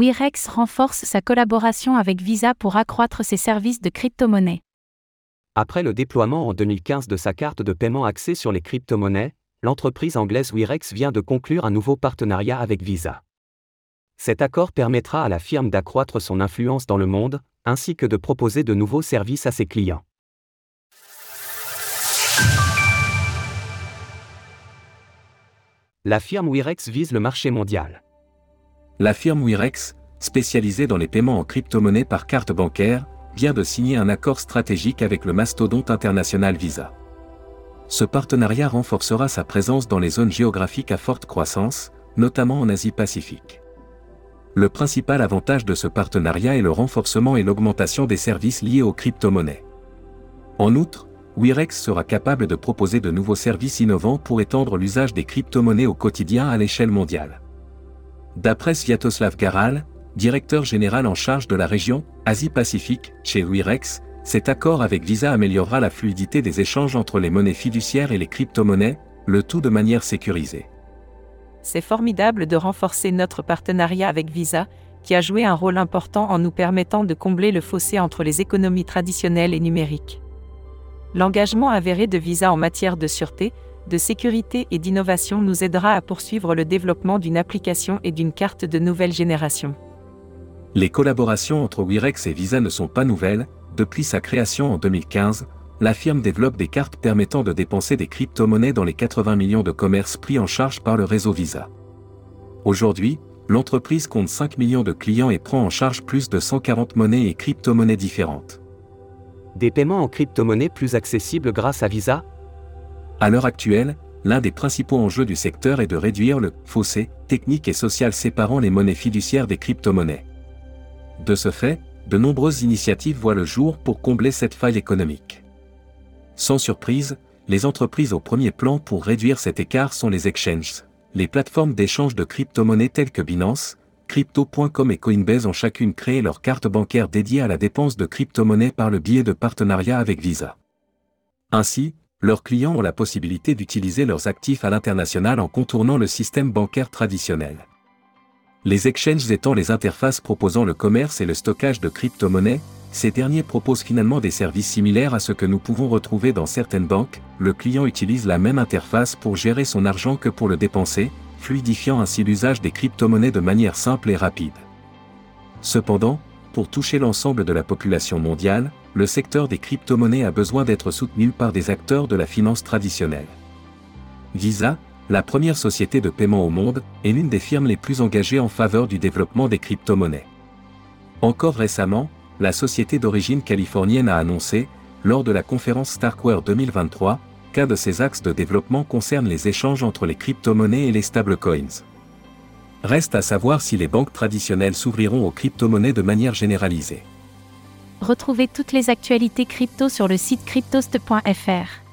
Wirex renforce sa collaboration avec Visa pour accroître ses services de crypto-monnaie. Après le déploiement en 2015 de sa carte de paiement axée sur les crypto-monnaies, l'entreprise anglaise Wirex vient de conclure un nouveau partenariat avec Visa. Cet accord permettra à la firme d'accroître son influence dans le monde, ainsi que de proposer de nouveaux services à ses clients. La firme Wirex vise le marché mondial. La firme Wirex, spécialisée dans les paiements en crypto-monnaie par carte bancaire, vient de signer un accord stratégique avec le mastodonte international Visa. Ce partenariat renforcera sa présence dans les zones géographiques à forte croissance, notamment en Asie-Pacifique. Le principal avantage de ce partenariat est le renforcement et l'augmentation des services liés aux crypto-monnaies. En outre, Wirex sera capable de proposer de nouveaux services innovants pour étendre l'usage des crypto-monnaies au quotidien à l'échelle mondiale. D'après Sviatoslav Garal, directeur général en charge de la région Asie-Pacifique chez Wirex, cet accord avec Visa améliorera la fluidité des échanges entre les monnaies fiduciaires et les crypto-monnaies, le tout de manière sécurisée. C'est formidable de renforcer notre partenariat avec Visa, qui a joué un rôle important en nous permettant de combler le fossé entre les économies traditionnelles et numériques. L'engagement avéré de Visa en matière de sûreté, de sécurité et d'innovation nous aidera à poursuivre le développement d'une application et d'une carte de nouvelle génération. Les collaborations entre Wirex et Visa ne sont pas nouvelles, depuis sa création en 2015, la firme développe des cartes permettant de dépenser des crypto-monnaies dans les 80 millions de commerces pris en charge par le réseau Visa. Aujourd'hui, l'entreprise compte 5 millions de clients et prend en charge plus de 140 monnaies et crypto-monnaies différentes. Des paiements en crypto-monnaie plus accessibles grâce à Visa À l'heure actuelle, l'un des principaux enjeux du secteur est de réduire le fossé technique et social séparant les monnaies fiduciaires des crypto-monnaies. De ce fait, de nombreuses initiatives voient le jour pour combler cette faille économique. Sans surprise, les entreprises au premier plan pour réduire cet écart sont les exchanges. Les plateformes d'échange de crypto-monnaies telles que Binance, Crypto.com et Coinbase ont chacune créé leur carte bancaire dédiée à la dépense de crypto-monnaies par le biais de partenariats avec Visa. Ainsi, leurs clients ont la possibilité d'utiliser leurs actifs à l'international en contournant le système bancaire traditionnel. Les exchanges étant les interfaces proposant le commerce et le stockage de crypto-monnaies, ces derniers proposent finalement des services similaires à ce que nous pouvons retrouver dans certaines banques, le client utilise la même interface pour gérer son argent que pour le dépenser, fluidifiant ainsi l'usage des crypto-monnaies de manière simple et rapide. Cependant, pour toucher l'ensemble de la population mondiale, le secteur des crypto-monnaies a besoin d'être soutenu par des acteurs de la finance traditionnelle. Visa, la première société de paiement au monde, est l'une des firmes les plus engagées en faveur du développement des crypto-monnaies. Encore récemment, la société d'origine californienne a annoncé, lors de la conférence Starkware 2023, qu'un de ses axes de développement concerne les échanges entre les crypto-monnaies et les stablecoins. Reste à savoir si les banques traditionnelles s'ouvriront aux crypto-monnaies de manière généralisée. Retrouvez toutes les actualités crypto sur le site cryptost.fr.